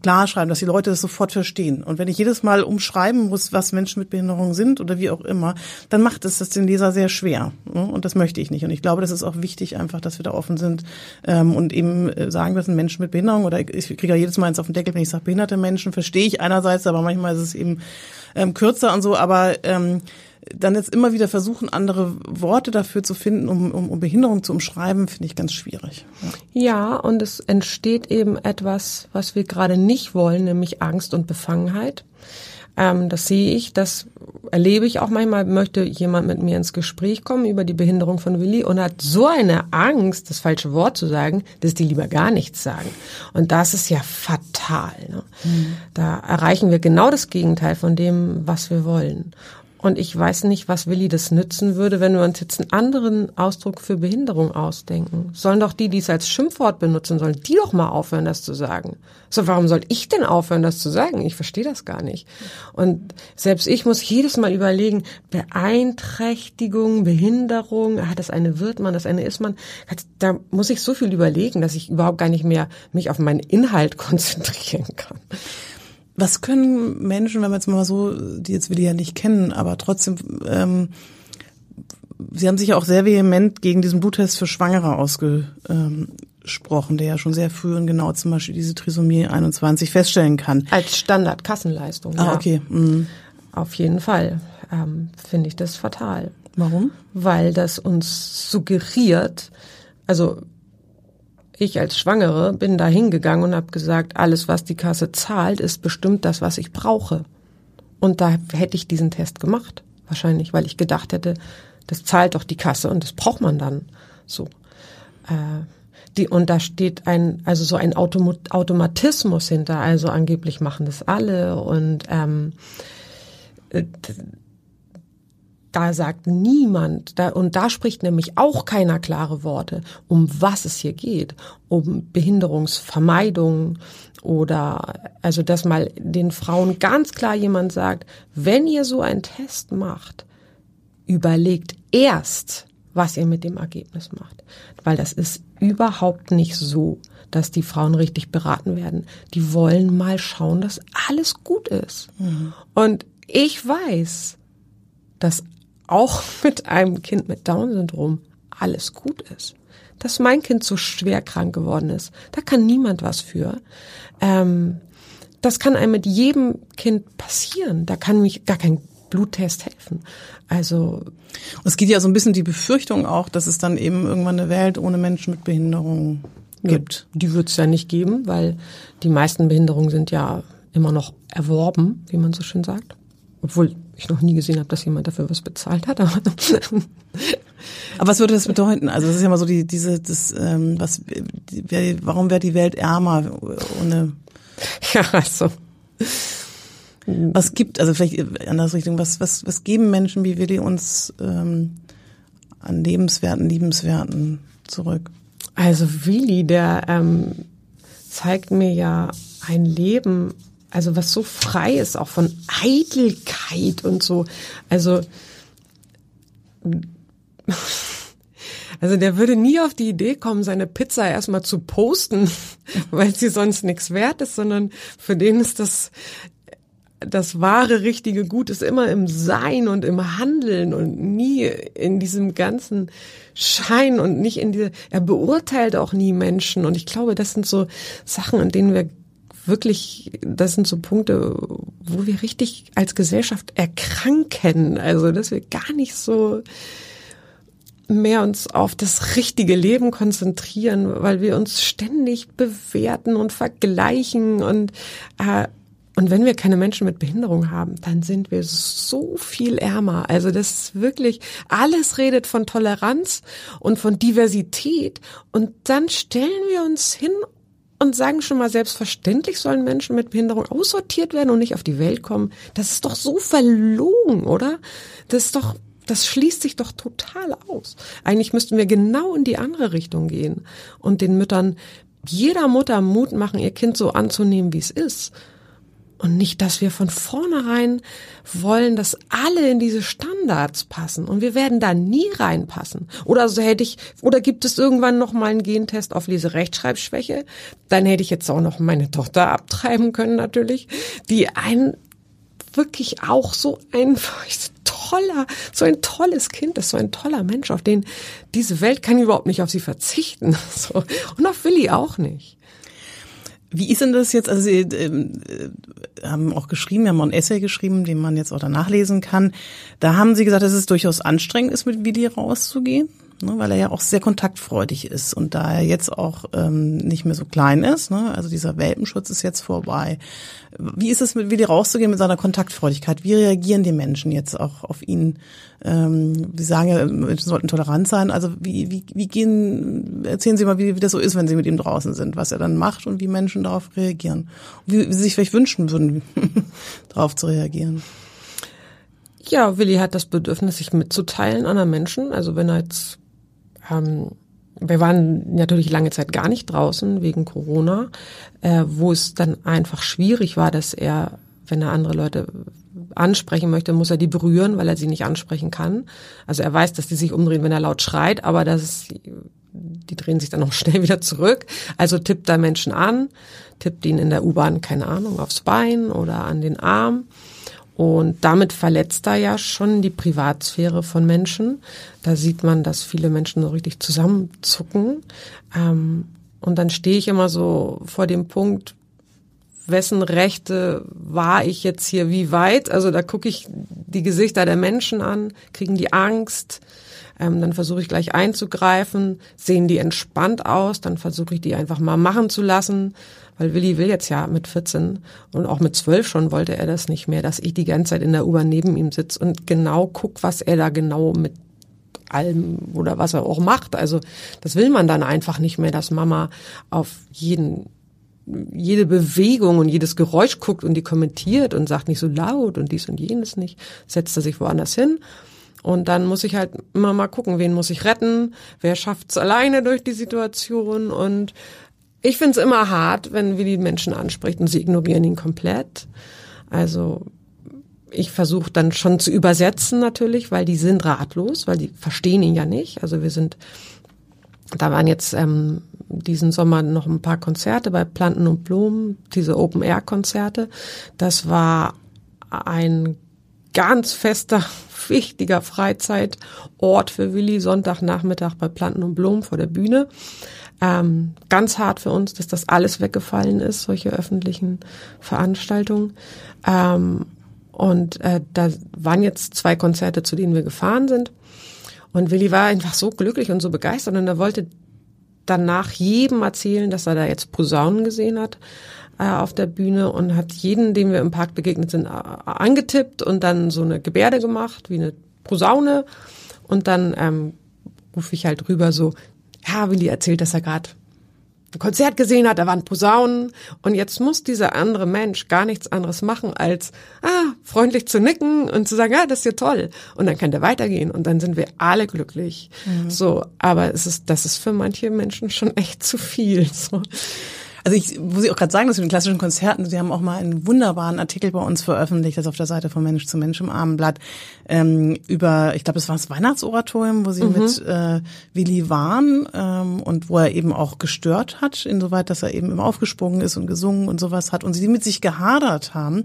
klar schreiben, dass die Leute das sofort verstehen. Und wenn ich jedes Mal umschreiben muss, was Menschen mit Behinderung sind oder wie auch immer, dann macht es das den Leser sehr schwer. Ne? Und das möchte ich nicht. Und ich glaube, das ist auch wichtig, einfach, dass wir da offen sind ähm, und eben äh, sagen, das sind Menschen mit Behinderung oder ich kriege ja jedes Mal eins auf den Deckel, wenn ich sage behinderte Menschen, verstehe ich einerseits, aber manchmal ist es eben ähm, kürzer und so, aber ähm, dann jetzt immer wieder versuchen, andere Worte dafür zu finden, um, um, um Behinderung zu umschreiben, finde ich ganz schwierig. Ja. ja, und es entsteht eben etwas, was wir gerade nicht wollen, nämlich Angst und Befangenheit. Ähm, das sehe ich, das erlebe ich auch manchmal, möchte jemand mit mir ins Gespräch kommen über die Behinderung von Willi und hat so eine Angst, das falsche Wort zu sagen, dass die lieber gar nichts sagen. Und das ist ja fatal. Ne? Mhm. Da erreichen wir genau das Gegenteil von dem, was wir wollen. Und ich weiß nicht, was Willi das nützen würde, wenn wir uns jetzt einen anderen Ausdruck für Behinderung ausdenken. Sollen doch die, die es als Schimpfwort benutzen sollen, die doch mal aufhören, das zu sagen. So, warum soll ich denn aufhören, das zu sagen? Ich verstehe das gar nicht. Und selbst ich muss jedes Mal überlegen, Beeinträchtigung, Behinderung, ah, das eine wird man, das eine ist man. Da muss ich so viel überlegen, dass ich überhaupt gar nicht mehr mich auf meinen Inhalt konzentrieren kann. Was können Menschen, wenn wir jetzt mal so, die jetzt will ich ja nicht kennen, aber trotzdem, ähm, Sie haben sich ja auch sehr vehement gegen diesen Bluttest für Schwangere ausgesprochen, der ja schon sehr früh und genau zum Beispiel diese Trisomie 21 feststellen kann. Als Standardkassenleistung. Ah, ja. okay. Mhm. Auf jeden Fall ähm, finde ich das fatal. Warum? Weil das uns suggeriert, also ich als Schwangere bin da hingegangen und habe gesagt, alles, was die Kasse zahlt, ist bestimmt das, was ich brauche. Und da hätte ich diesen Test gemacht. wahrscheinlich, weil ich gedacht hätte, das zahlt doch die Kasse und das braucht man dann so. Äh, die, und da steht ein, also so ein Automatismus hinter, also angeblich machen das alle und ähm, äh, da sagt niemand, da, und da spricht nämlich auch keiner klare Worte, um was es hier geht, um Behinderungsvermeidung oder, also dass mal den Frauen ganz klar jemand sagt, wenn ihr so einen Test macht, überlegt erst, was ihr mit dem Ergebnis macht. Weil das ist überhaupt nicht so, dass die Frauen richtig beraten werden. Die wollen mal schauen, dass alles gut ist. Mhm. Und ich weiß, dass auch mit einem Kind mit Down-Syndrom alles gut ist. Dass mein Kind so schwer krank geworden ist, da kann niemand was für. Ähm, das kann einem mit jedem Kind passieren. Da kann mich gar kein Bluttest helfen. Also es geht ja so ein bisschen die Befürchtung auch, dass es dann eben irgendwann eine Welt ohne Menschen mit Behinderung gibt. Die wird es ja nicht geben, weil die meisten Behinderungen sind ja immer noch erworben, wie man so schön sagt. Obwohl ich noch nie gesehen habe, dass jemand dafür was bezahlt hat. Aber, aber was würde das bedeuten? Also es ist ja mal so die diese das ähm, was die, warum wäre die Welt ärmer ohne ja also was gibt also vielleicht anders Richtung was was was geben Menschen wie Willi uns ähm, an lebenswerten liebenswerten zurück? Also Willi, der ähm, zeigt mir ja ein Leben also was so frei ist, auch von Eitelkeit und so. Also, also der würde nie auf die Idee kommen, seine Pizza erstmal zu posten, weil sie sonst nichts wert ist, sondern für den ist das das wahre, richtige Gut ist immer im Sein und im Handeln und nie in diesem ganzen Schein und nicht in diese, er beurteilt auch nie Menschen. Und ich glaube, das sind so Sachen, an denen wir wirklich, das sind so Punkte, wo wir richtig als Gesellschaft erkranken. Also, dass wir gar nicht so mehr uns auf das richtige Leben konzentrieren, weil wir uns ständig bewerten und vergleichen und äh, und wenn wir keine Menschen mit Behinderung haben, dann sind wir so viel ärmer. Also das ist wirklich, alles redet von Toleranz und von Diversität. Und dann stellen wir uns hin und sagen schon mal, selbstverständlich sollen Menschen mit Behinderung aussortiert werden und nicht auf die Welt kommen. Das ist doch so verlogen, oder? Das ist doch, das schließt sich doch total aus. Eigentlich müssten wir genau in die andere Richtung gehen und den Müttern, jeder Mutter Mut machen, ihr Kind so anzunehmen, wie es ist und nicht, dass wir von vornherein wollen, dass alle in diese Standards passen. Und wir werden da nie reinpassen. Oder so hätte ich, oder gibt es irgendwann noch mal einen Gentest auf Leserechtschreibschwäche? Dann hätte ich jetzt auch noch meine Tochter abtreiben können, natürlich, die ein wirklich auch so ein toller, so ein tolles Kind ist, so ein toller Mensch, auf den diese Welt kann überhaupt nicht auf sie verzichten. So. Und auf Willi auch nicht. Wie ist denn das jetzt? Also Sie äh, haben auch geschrieben, wir haben auch ein Essay geschrieben, den man jetzt auch danach lesen kann. Da haben Sie gesagt, dass es durchaus anstrengend ist, mit Willi rauszugehen ne, weil er ja auch sehr kontaktfreudig ist und da er jetzt auch ähm, nicht mehr so klein ist, ne, also dieser Welpenschutz ist jetzt vorbei. Wie ist es mit Willi rauszugehen mit seiner Kontaktfreudigkeit? Wie reagieren die Menschen jetzt auch auf ihn? Ähm, Sie sagen ja, Menschen sollten tolerant sein. Also wie, wie, wie gehen, erzählen Sie mal, wie, wie das so ist, wenn Sie mit ihm draußen sind, was er dann macht und wie Menschen darauf reagieren. Wie, wie Sie sich vielleicht wünschen würden, darauf zu reagieren. Ja, Willi hat das Bedürfnis, sich mitzuteilen anderen Menschen. Also wenn er jetzt ähm, wir waren natürlich lange Zeit gar nicht draußen wegen Corona, äh, wo es dann einfach schwierig war, dass er, wenn er andere Leute ansprechen möchte, muss er die berühren, weil er sie nicht ansprechen kann. Also er weiß, dass die sich umdrehen, wenn er laut schreit, aber das die drehen sich dann auch schnell wieder zurück. Also tippt da Menschen an, tippt ihn in der U-Bahn, keine Ahnung, aufs Bein oder an den Arm. Und damit verletzt er ja schon die Privatsphäre von Menschen. Da sieht man, dass viele Menschen so richtig zusammenzucken. Ähm, und dann stehe ich immer so vor dem Punkt, wessen Rechte war ich jetzt hier wie weit? Also da gucke ich die Gesichter der Menschen an, kriegen die Angst. Ähm, dann versuche ich gleich einzugreifen. Sehen die entspannt aus, dann versuche ich die einfach mal machen zu lassen. Weil Willi will jetzt ja mit 14 und auch mit 12 schon wollte er das nicht mehr, dass ich die ganze Zeit in der U-Bahn neben ihm sitze und genau guck, was er da genau mit allem oder was er auch macht. Also das will man dann einfach nicht mehr, dass Mama auf jeden jede Bewegung und jedes Geräusch guckt und die kommentiert und sagt nicht so laut und dies und jenes nicht, setzt er sich woanders hin. Und dann muss ich halt immer mal gucken, wen muss ich retten, wer schafft's alleine durch die Situation. Und ich find's immer hart, wenn wir die Menschen anspricht und sie ignorieren ihn komplett. Also ich versuche dann schon zu übersetzen natürlich, weil die sind ratlos, weil die verstehen ihn ja nicht. Also wir sind, da waren jetzt ähm, diesen Sommer noch ein paar Konzerte bei Planten und Blumen, diese Open-Air-Konzerte. Das war ein ganz fester, wichtiger Freizeitort für Willi, Sonntagnachmittag bei Planten und Blumen vor der Bühne. Ähm, ganz hart für uns, dass das alles weggefallen ist, solche öffentlichen Veranstaltungen. Ähm, und äh, da waren jetzt zwei Konzerte, zu denen wir gefahren sind. Und Willi war einfach so glücklich und so begeistert und er wollte danach jedem erzählen, dass er da jetzt Posaunen gesehen hat äh, auf der Bühne und hat jeden, dem wir im Park begegnet sind, angetippt und dann so eine Gebärde gemacht, wie eine Posaune. Und dann ähm, rufe ich halt rüber so, ja, Willi erzählt, dass er gerade ein Konzert gesehen hat, da waren Posaunen und jetzt muss dieser andere Mensch gar nichts anderes machen als ah, freundlich zu nicken und zu sagen, ja, das ist ja toll und dann kann der weitergehen und dann sind wir alle glücklich. Mhm. So, aber es ist das ist für manche Menschen schon echt zu viel so. Also ich muss ich auch gerade sagen, dass wir in klassischen Konzerten, Sie haben auch mal einen wunderbaren Artikel bei uns veröffentlicht, das auf der Seite von Mensch zu Mensch im Abendblatt, ähm, über, ich glaube, es war das Weihnachtsoratorium, wo Sie mhm. mit äh, Willi waren ähm, und wo er eben auch gestört hat, insoweit, dass er eben immer aufgesprungen ist und gesungen und sowas hat und Sie mit sich gehadert haben.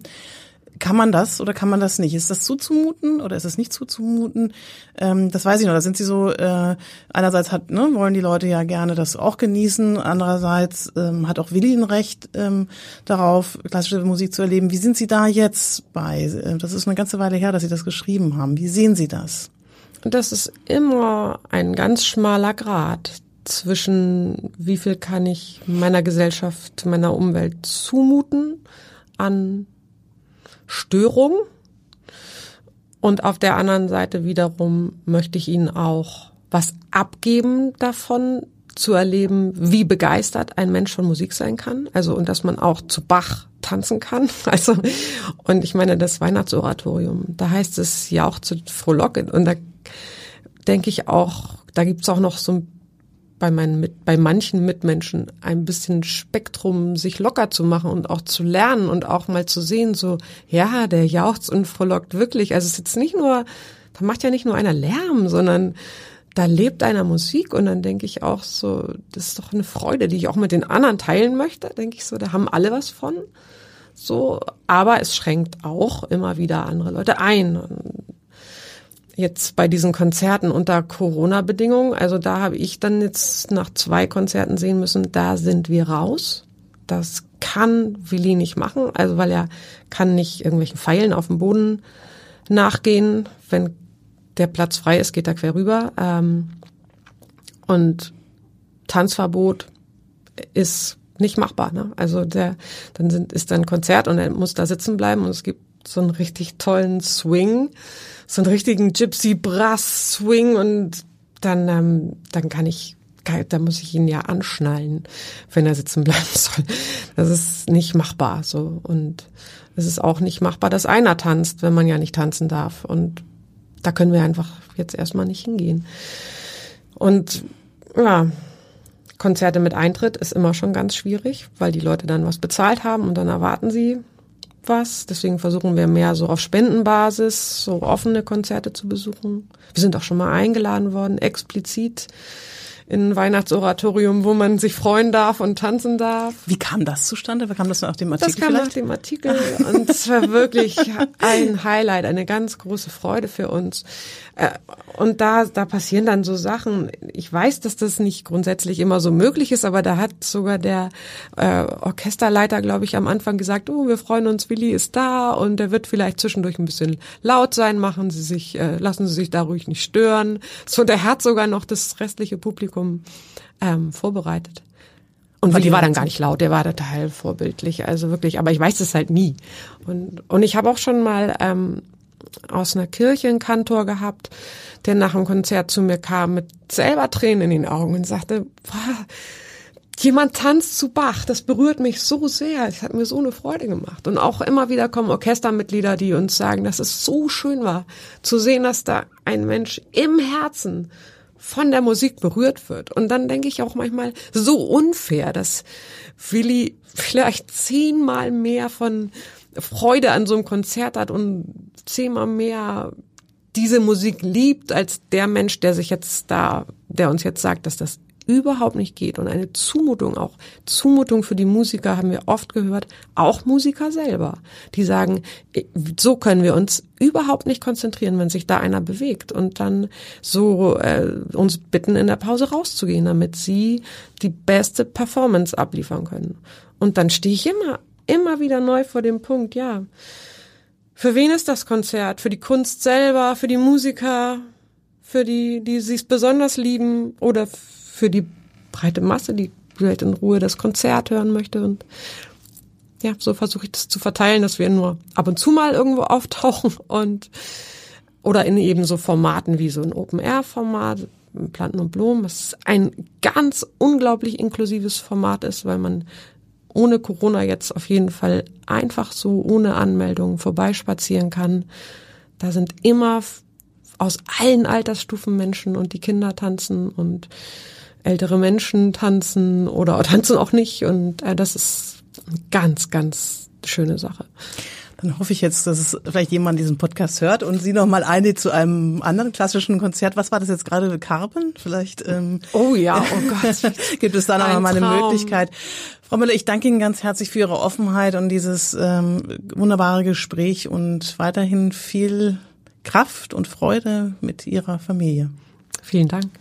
Kann man das oder kann man das nicht? Ist das zuzumuten oder ist es nicht zuzumuten? Ähm, das weiß ich noch. Da sind sie so, äh, einerseits hat, ne, wollen die Leute ja gerne das auch genießen, andererseits ähm, hat auch Willi ein Recht ähm, darauf, klassische Musik zu erleben. Wie sind Sie da jetzt bei? Äh, das ist eine ganze Weile her, dass Sie das geschrieben haben. Wie sehen Sie das? Das ist immer ein ganz schmaler Grad zwischen wie viel kann ich meiner Gesellschaft, meiner Umwelt zumuten an Störung. Und auf der anderen Seite wiederum möchte ich ihnen auch was abgeben davon, zu erleben, wie begeistert ein Mensch von Musik sein kann. Also, und dass man auch zu Bach tanzen kann. Also, und ich meine, das Weihnachtsoratorium, da heißt es ja auch zu frohlocken. Und da denke ich auch, da gibt's auch noch so ein bei meinen mit, bei manchen Mitmenschen ein bisschen Spektrum sich locker zu machen und auch zu lernen und auch mal zu sehen, so, ja, der jauchzt und frohlockt wirklich. Also es ist jetzt nicht nur, da macht ja nicht nur einer Lärm, sondern da lebt einer Musik und dann denke ich auch so, das ist doch eine Freude, die ich auch mit den anderen teilen möchte, denke ich so, da haben alle was von. So, aber es schränkt auch immer wieder andere Leute ein jetzt bei diesen Konzerten unter Corona-Bedingungen, also da habe ich dann jetzt nach zwei Konzerten sehen müssen, da sind wir raus. Das kann Willi nicht machen, also weil er kann nicht irgendwelchen Pfeilen auf dem Boden nachgehen. Wenn der Platz frei ist, geht er quer rüber. Ähm, und Tanzverbot ist nicht machbar. Ne? Also der, dann sind, ist ein Konzert und er muss da sitzen bleiben und es gibt so einen richtig tollen Swing, so einen richtigen Gypsy Brass Swing und dann, ähm, dann kann ich, da muss ich ihn ja anschnallen, wenn er sitzen bleiben soll. Das ist nicht machbar, so. Und es ist auch nicht machbar, dass einer tanzt, wenn man ja nicht tanzen darf. Und da können wir einfach jetzt erstmal nicht hingehen. Und, ja, Konzerte mit Eintritt ist immer schon ganz schwierig, weil die Leute dann was bezahlt haben und dann erwarten sie was. Deswegen versuchen wir mehr so auf Spendenbasis, so offene Konzerte zu besuchen. Wir sind auch schon mal eingeladen worden, explizit in ein Weihnachtsoratorium, wo man sich freuen darf und tanzen darf. Wie kam das zustande? Wie kam das nach dem Artikel? Das kam vielleicht? nach dem Artikel und es war wirklich ein Highlight, eine ganz große Freude für uns. Äh, und da, da passieren dann so Sachen. Ich weiß, dass das nicht grundsätzlich immer so möglich ist, aber da hat sogar der äh, Orchesterleiter, glaube ich, am Anfang gesagt, oh, wir freuen uns, Willi ist da und er wird vielleicht zwischendurch ein bisschen laut sein, machen Sie sich, äh, lassen Sie sich da ruhig nicht stören. So, der hat sogar noch das restliche Publikum ähm, vorbereitet. Und Willi war dann gar nicht laut, der war total vorbildlich, also wirklich, aber ich weiß es halt nie. Und, und ich habe auch schon mal ähm, aus einer Kirche einen Kantor gehabt, der nach dem Konzert zu mir kam mit selber Tränen in den Augen und sagte, boah, jemand tanzt zu Bach, das berührt mich so sehr, es hat mir so eine Freude gemacht. Und auch immer wieder kommen Orchestermitglieder, die uns sagen, dass es so schön war, zu sehen, dass da ein Mensch im Herzen von der Musik berührt wird. Und dann denke ich auch manchmal so unfair, dass Willi vielleicht zehnmal mehr von Freude an so einem Konzert hat und zehnmal mehr diese Musik liebt als der Mensch, der sich jetzt da, der uns jetzt sagt, dass das überhaupt nicht geht und eine Zumutung auch Zumutung für die Musiker haben wir oft gehört, auch Musiker selber, die sagen, so können wir uns überhaupt nicht konzentrieren, wenn sich da einer bewegt und dann so äh, uns bitten in der Pause rauszugehen, damit sie die beste Performance abliefern können. Und dann stehe ich immer immer wieder neu vor dem Punkt, ja. Für wen ist das Konzert? Für die Kunst selber, für die Musiker, für die, die sie es besonders lieben oder für die breite Masse, die vielleicht in Ruhe das Konzert hören möchte. Und ja, so versuche ich das zu verteilen, dass wir nur ab und zu mal irgendwo auftauchen und oder in eben so Formaten wie so ein Open-Air-Format, Planten und Blumen, was ein ganz unglaublich inklusives Format ist, weil man ohne Corona jetzt auf jeden Fall einfach so ohne Anmeldung vorbeispazieren kann. Da sind immer aus allen Altersstufen Menschen und die Kinder tanzen und ältere Menschen tanzen oder tanzen auch nicht. Und äh, das ist eine ganz, ganz schöne Sache. Dann hoffe ich jetzt, dass es vielleicht jemand diesen Podcast hört und Sie noch mal einlädt zu einem anderen klassischen Konzert. Was war das jetzt gerade? Carpen? Vielleicht. Ähm, oh ja, oh Gott. gibt es da noch mal eine Möglichkeit? Frau Müller, ich danke Ihnen ganz herzlich für Ihre Offenheit und dieses ähm, wunderbare Gespräch und weiterhin viel Kraft und Freude mit Ihrer Familie. Vielen Dank.